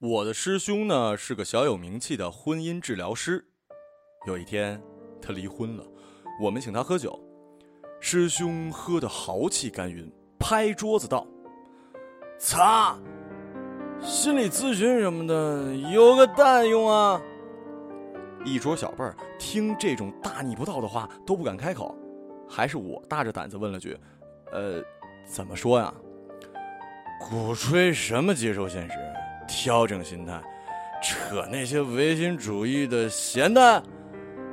我的师兄呢是个小有名气的婚姻治疗师。有一天，他离婚了，我们请他喝酒。师兄喝得豪气干云，拍桌子道：“擦，心理咨询什么的有个蛋用啊！”一桌小辈儿听这种大逆不道的话都不敢开口，还是我大着胆子问了句：“呃，怎么说呀？”鼓吹什么接受现实？调整心态，扯那些唯心主义的闲蛋，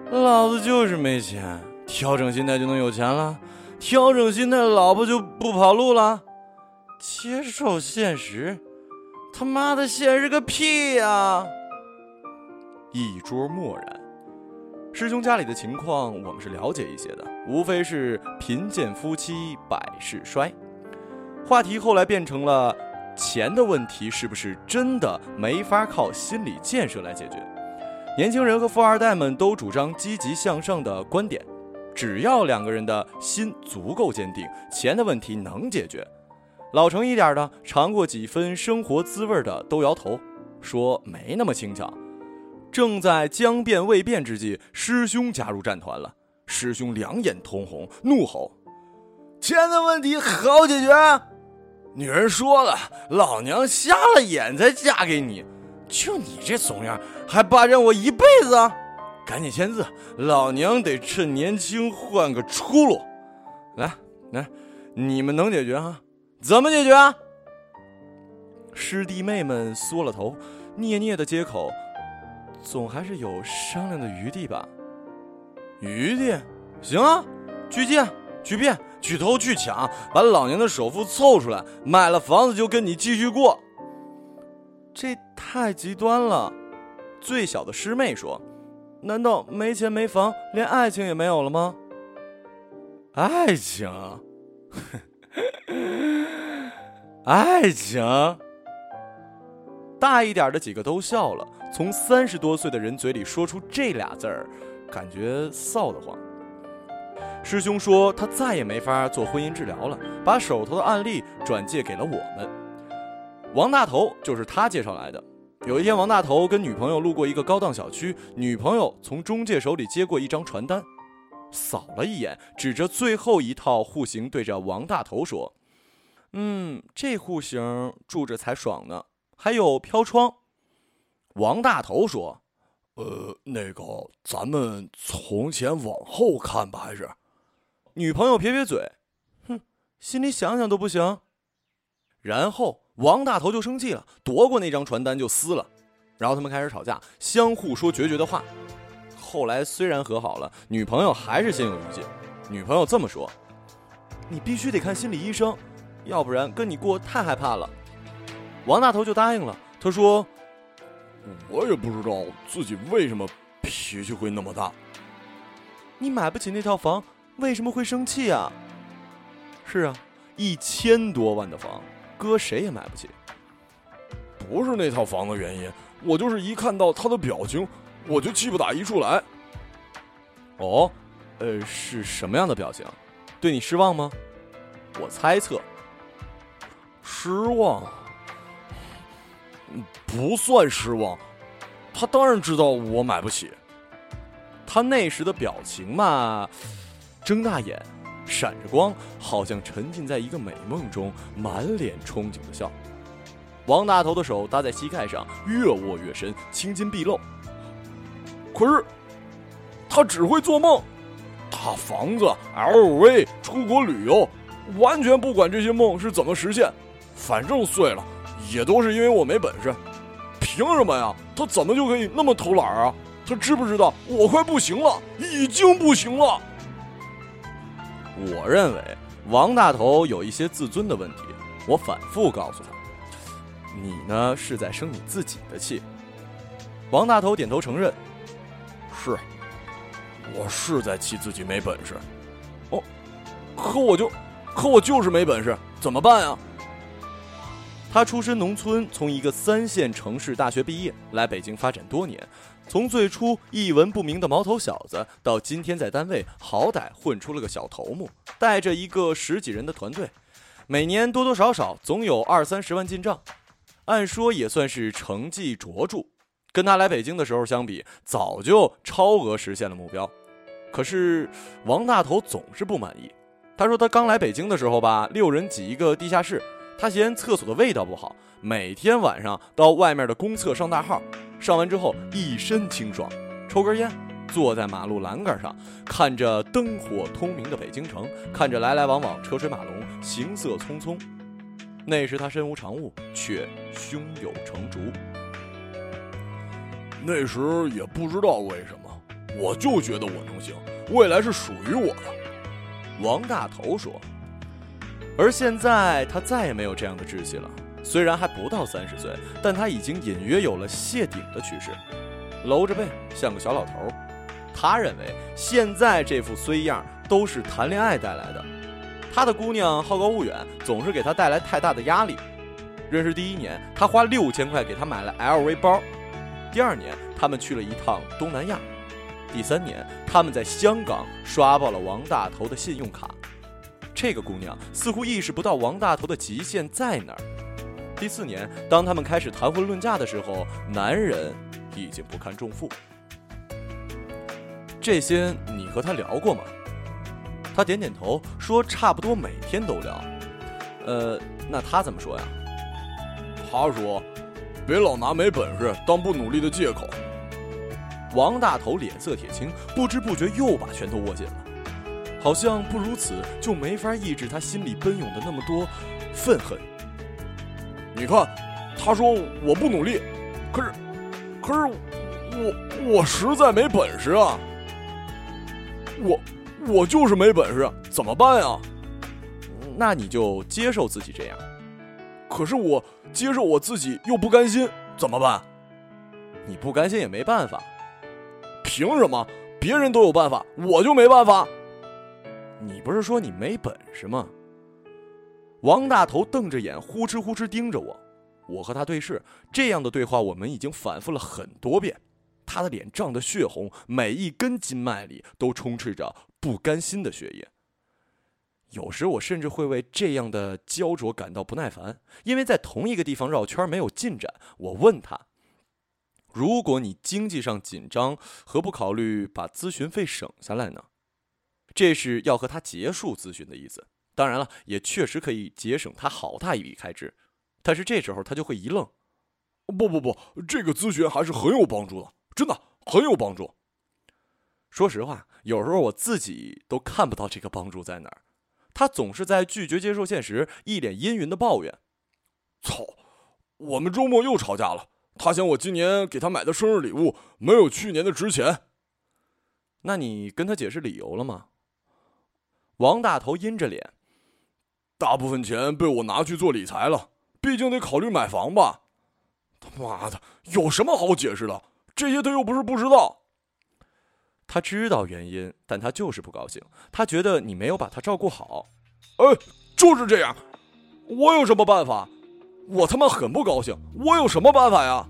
老子就是没钱，调整心态就能有钱了？调整心态，老婆就不跑路了？接受现实，他妈的现实个屁呀！一桌默然。师兄家里的情况我们是了解一些的，无非是贫贱夫妻百事衰。话题后来变成了。钱的问题是不是真的没法靠心理建设来解决？年轻人和富二代们都主张积极向上的观点，只要两个人的心足够坚定，钱的问题能解决。老成一点的，尝过几分生活滋味的都摇头，说没那么轻巧。正在将变未变之际，师兄加入战团了。师兄两眼通红，怒吼：“钱的问题好解决！”女人说了：“老娘瞎了眼才嫁给你，就你这怂样，还霸占我一辈子？赶紧签字，老娘得趁年轻换个出路。来来，你们能解决啊？怎么解决啊？”师弟妹们缩了头，嗫嗫的接口：“总还是有商量的余地吧？余地？行啊，去见，去变。”去偷去抢，把老娘的首付凑出来，买了房子就跟你继续过。这太极端了。最小的师妹说：“难道没钱没房，连爱情也没有了吗？”爱情，爱情。大一点的几个都笑了。从三十多岁的人嘴里说出这俩字儿，感觉臊得慌。师兄说他再也没法做婚姻治疗了，把手头的案例转借给了我们。王大头就是他介绍来的。有一天，王大头跟女朋友路过一个高档小区，女朋友从中介手里接过一张传单，扫了一眼，指着最后一套户型，对着王大头说：“嗯，这户型住着才爽呢，还有飘窗。”王大头说：“呃，那个，咱们从前往后看吧，还是？”女朋友撇撇嘴，哼，心里想想都不行。然后王大头就生气了，夺过那张传单就撕了。然后他们开始吵架，相互说决绝的话。后来虽然和好了，女朋友还是心有余悸。女朋友这么说：“你必须得看心理医生，要不然跟你过太害怕了。”王大头就答应了。他说：“我也不知道自己为什么脾气会那么大。你买不起那套房。”为什么会生气啊？是啊，一千多万的房，搁谁也买不起。不是那套房的原因，我就是一看到他的表情，我就气不打一处来。哦，呃，是什么样的表情？对你失望吗？我猜测，失望，不算失望。他当然知道我买不起。他那时的表情嘛。睁大眼，闪着光，好像沉浸在一个美梦中，满脸憧憬的笑。王大头的手搭在膝盖上，越握越深，青筋毕露。可是，他只会做梦，大房子、LV、出国旅游，完全不管这些梦是怎么实现。反正碎了，也都是因为我没本事。凭什么呀？他怎么就可以那么偷懒啊？他知不知道我快不行了，已经不行了？我认为王大头有一些自尊的问题，我反复告诉他：“你呢是在生你自己的气。”王大头点头承认：“是，我是在气自己没本事。哦，可我就，可我就是没本事，怎么办呀？”他出身农村，从一个三线城市大学毕业，来北京发展多年。从最初一文不名的毛头小子，到今天在单位好歹混出了个小头目，带着一个十几人的团队，每年多多少少总有二三十万进账。按说也算是成绩卓著，跟他来北京的时候相比，早就超额实现了目标。可是王大头总是不满意。他说他刚来北京的时候吧，六人挤一个地下室，他嫌厕所的味道不好，每天晚上到外面的公厕上大号，上完之后一身清爽，抽根烟，坐在马路栏杆上，看着灯火通明的北京城，看着来来往往车水马龙，行色匆匆。那时他身无长物，却胸有成竹。那时也不知道为什么，我就觉得我能行，未来是属于我的。王大头说。而现在他再也没有这样的志气了。虽然还不到三十岁，但他已经隐约有了谢顶的趋势，搂着背像个小老头。他认为现在这副衰样都是谈恋爱带来的。他的姑娘好高骛远，总是给他带来太大的压力。认识第一年，他花六千块给他买了 LV 包；第二年，他们去了一趟东南亚；第三年，他们在香港刷爆了王大头的信用卡。这个姑娘似乎意识不到王大头的极限在哪儿。第四年，当他们开始谈婚论嫁的时候，男人已经不堪重负。这些你和他聊过吗？他点点头，说：“差不多每天都聊。”呃，那他怎么说呀？他说：“别老拿没本事当不努力的借口。”王大头脸色铁青，不知不觉又把拳头握紧了，好像不如此就没法抑制他心里奔涌的那么多愤恨。你看，他说我不努力，可是，可是我我实在没本事啊！我。我就是没本事，怎么办呀？那你就接受自己这样。可是我接受我自己又不甘心，怎么办？你不甘心也没办法。凭什么？别人都有办法，我就没办法？你不是说你没本事吗？王大头瞪着眼，呼哧呼哧盯着我。我和他对视，这样的对话我们已经反复了很多遍。他的脸涨得血红，每一根筋脉里都充斥着。不甘心的血液。有时我甚至会为这样的焦灼感到不耐烦，因为在同一个地方绕圈没有进展。我问他：“如果你经济上紧张，何不考虑把咨询费省下来呢？”这是要和他结束咨询的意思。当然了，也确实可以节省他好大一笔开支。但是这时候他就会一愣：“不不不，这个咨询还是很有帮助的，真的很有帮助。”说实话，有时候我自己都看不到这个帮助在哪儿。他总是在拒绝接受现实，一脸阴云的抱怨：“操，我们周末又吵架了。他嫌我今年给他买的生日礼物没有去年的值钱。”那你跟他解释理由了吗？王大头阴着脸：“大部分钱被我拿去做理财了，毕竟得考虑买房吧。”他妈的，有什么好解释的？这些他又不是不知道。他知道原因，但他就是不高兴。他觉得你没有把他照顾好。哎，就是这样。我有什么办法？我他妈很不高兴。我有什么办法呀？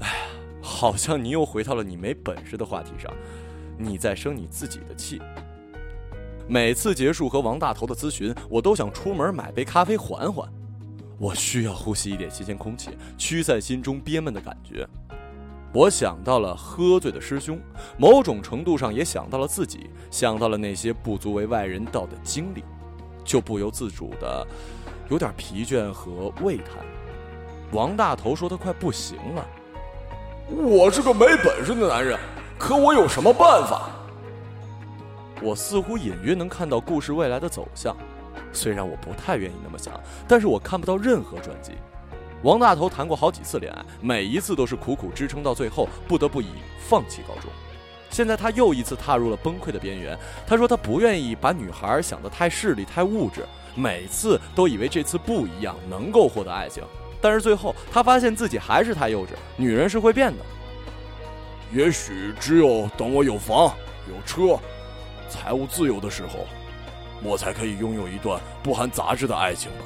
哎呀，好像你又回到了你没本事的话题上。你在生你自己的气。每次结束和王大头的咨询，我都想出门买杯咖啡缓缓。我需要呼吸一点新鲜空气，驱散心中憋闷的感觉。我想到了喝醉的师兄，某种程度上也想到了自己，想到了那些不足为外人道的经历，就不由自主的有点疲倦和畏叹。王大头说他快不行了。我是个没本事的男人，可我有什么办法？我似乎隐约能看到故事未来的走向，虽然我不太愿意那么想，但是我看不到任何转机。王大头谈过好几次恋爱，每一次都是苦苦支撑到最后，不得不以放弃告终。现在他又一次踏入了崩溃的边缘。他说他不愿意把女孩想得太势利、太物质，每次都以为这次不一样，能够获得爱情。但是最后他发现自己还是太幼稚，女人是会变的。也许只有等我有房、有车、财务自由的时候，我才可以拥有一段不含杂质的爱情吧。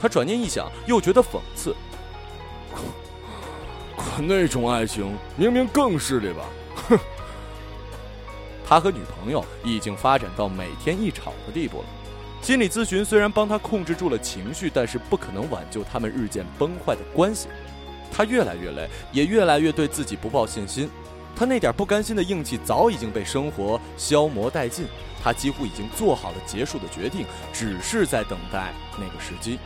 他转念一想，又觉得讽刺。可那种爱情明明更势利吧？哼！他和女朋友已经发展到每天一吵的地步了。心理咨询虽然帮他控制住了情绪，但是不可能挽救他们日渐崩坏的关系。他越来越累，也越来越对自己不抱信心。他那点不甘心的硬气早已经被生活消磨殆尽。他几乎已经做好了结束的决定，只是在等待那个时机。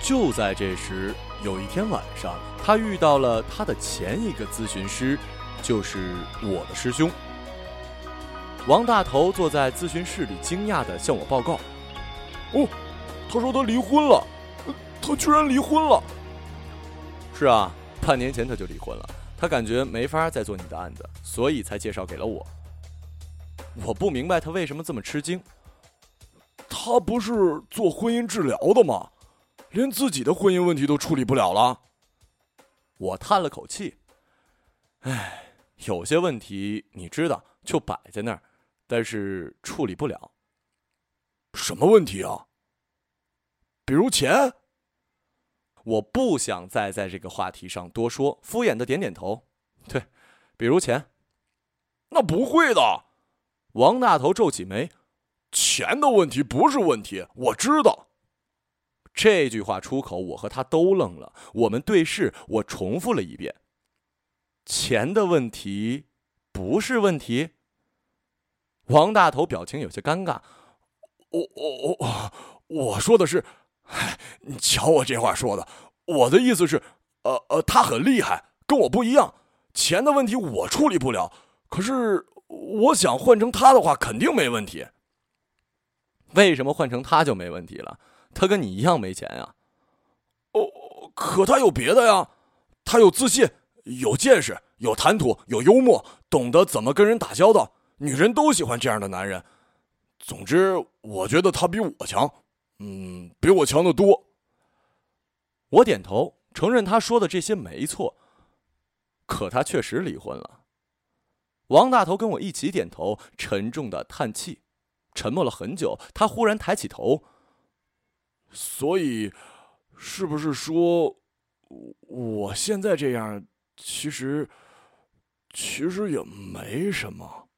就在这时，有一天晚上，他遇到了他的前一个咨询师，就是我的师兄王大头，坐在咨询室里，惊讶地向我报告：“哦，他说他离婚了，他居然离婚了。”“是啊，半年前他就离婚了，他感觉没法再做你的案子，所以才介绍给了我。”我不明白他为什么这么吃惊。他不是做婚姻治疗的吗？连自己的婚姻问题都处理不了了。我叹了口气，唉，有些问题你知道就摆在那儿，但是处理不了。什么问题啊？比如钱？我不想再在这个话题上多说，敷衍的点点头。对，比如钱。那不会的。王大头皱起眉：“钱的问题不是问题，我知道。”这句话出口，我和他都愣了。我们对视，我重复了一遍：“钱的问题不是问题。”王大头表情有些尴尬：“我我我我说的是，你瞧我这话说的，我的意思是，呃呃，他很厉害，跟我不一样，钱的问题我处理不了，可是。”我想换成他的话，肯定没问题。为什么换成他就没问题了？他跟你一样没钱呀。哦，可他有别的呀。他有自信，有见识，有谈吐，有幽默，懂得怎么跟人打交道。女人都喜欢这样的男人。总之，我觉得他比我强。嗯，比我强的多。我点头，承认他说的这些没错。可他确实离婚了。王大头跟我一起点头，沉重的叹气，沉默了很久。他忽然抬起头：“所以，是不是说，我现在这样，其实，其实也没什么？”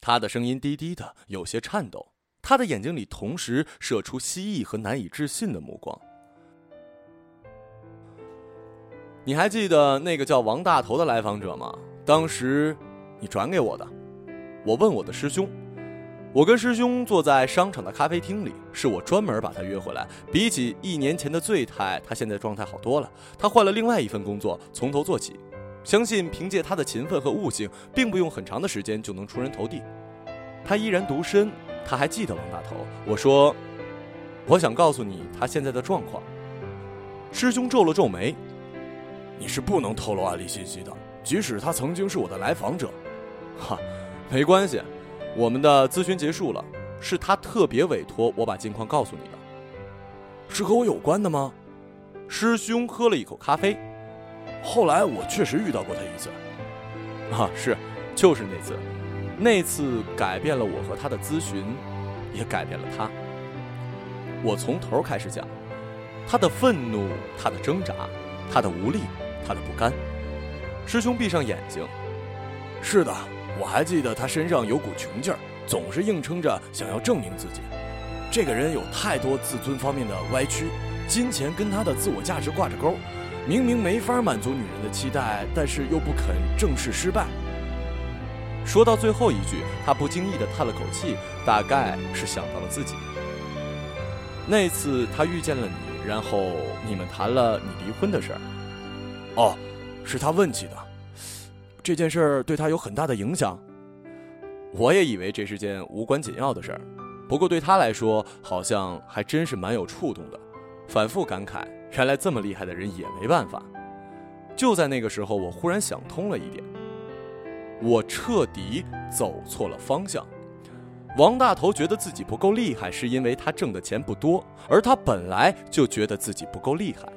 他的声音低低的，有些颤抖，他的眼睛里同时射出蜥蜴和难以置信的目光。你还记得那个叫王大头的来访者吗？当时。你转给我的，我问我的师兄，我跟师兄坐在商场的咖啡厅里，是我专门把他约回来。比起一年前的醉态，他现在状态好多了。他换了另外一份工作，从头做起。相信凭借他的勤奋和悟性，并不用很长的时间就能出人头地。他依然独身，他还记得王大头。我说，我想告诉你他现在的状况。师兄皱了皱眉，你是不能透露案例信息的，即使他曾经是我的来访者。哈，没关系，我们的咨询结束了，是他特别委托我把近况告诉你的，是和我有关的吗？师兄喝了一口咖啡，后来我确实遇到过他一次，啊，是，就是那次，那次改变了我和他的咨询，也改变了他。我从头开始讲，他的愤怒，他的挣扎，他的无力，他的不甘。师兄闭上眼睛，是的。我还记得他身上有股穷劲儿，总是硬撑着想要证明自己。这个人有太多自尊方面的歪曲，金钱跟他的自我价值挂着钩。明明没法满足女人的期待，但是又不肯正视失败。说到最后一句，他不经意地叹了口气，大概是想到了自己。那次他遇见了你，然后你们谈了你离婚的事儿。哦，是他问起的。这件事儿对他有很大的影响，我也以为这是件无关紧要的事儿，不过对他来说好像还真是蛮有触动的，反复感慨，原来这么厉害的人也没办法。就在那个时候，我忽然想通了一点，我彻底走错了方向。王大头觉得自己不够厉害，是因为他挣的钱不多，而他本来就觉得自己不够厉害。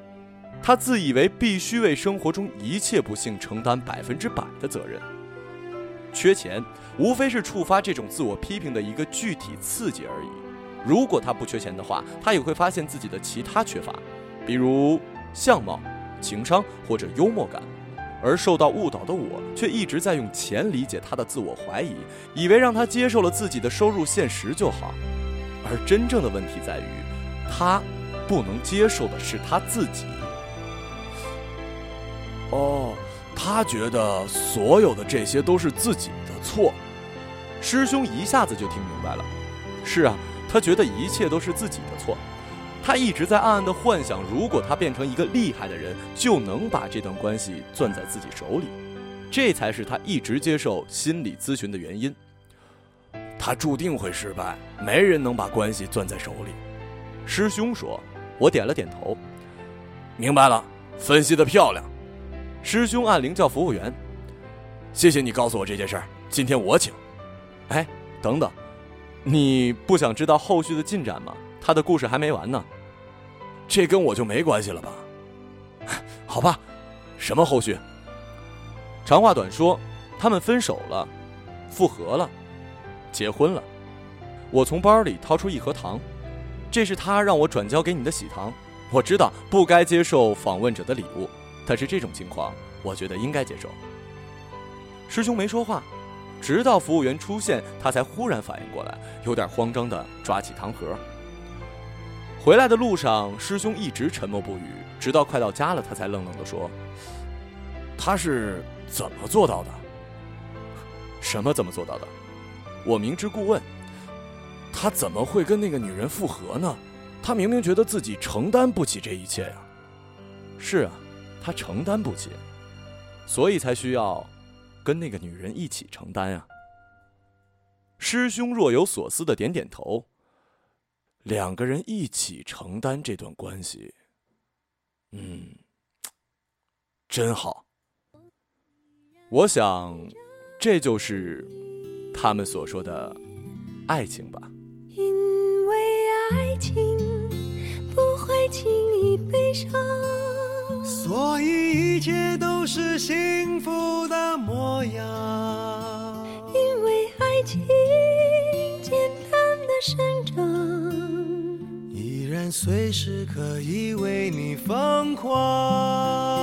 他自以为必须为生活中一切不幸承担百分之百的责任。缺钱无非是触发这种自我批评的一个具体刺激而已。如果他不缺钱的话，他也会发现自己的其他缺乏，比如相貌、情商或者幽默感。而受到误导的我，却一直在用钱理解他的自我怀疑，以为让他接受了自己的收入现实就好。而真正的问题在于，他不能接受的是他自己。哦，他觉得所有的这些都是自己的错。师兄一下子就听明白了。是啊，他觉得一切都是自己的错。他一直在暗暗的幻想，如果他变成一个厉害的人，就能把这段关系攥在自己手里。这才是他一直接受心理咨询的原因。他注定会失败，没人能把关系攥在手里。师兄说，我点了点头，明白了，分析的漂亮。师兄按铃叫服务员，谢谢你告诉我这件事儿，今天我请。哎，等等，你不想知道后续的进展吗？他的故事还没完呢。这跟我就没关系了吧？好吧，什么后续？长话短说，他们分手了，复合了。结婚了，我从包里掏出一盒糖，这是他让我转交给你的喜糖。我知道不该接受访问者的礼物，但是这种情况，我觉得应该接受。师兄没说话，直到服务员出现，他才忽然反应过来，有点慌张的抓起糖盒。回来的路上，师兄一直沉默不语，直到快到家了，他才愣愣的说：“他是怎么做到的？什么怎么做到的？”我明知故问：“他怎么会跟那个女人复合呢？他明明觉得自己承担不起这一切呀。”“是啊，他承担不起，所以才需要跟那个女人一起承担啊。”师兄若有所思的点点头：“两个人一起承担这段关系，嗯，真好。我想，这就是。”他们所说的爱情吧，因为爱情不会轻易悲伤，所以一切都是幸福的模样。因为爱情简单的生长，依然随时可以为你疯狂。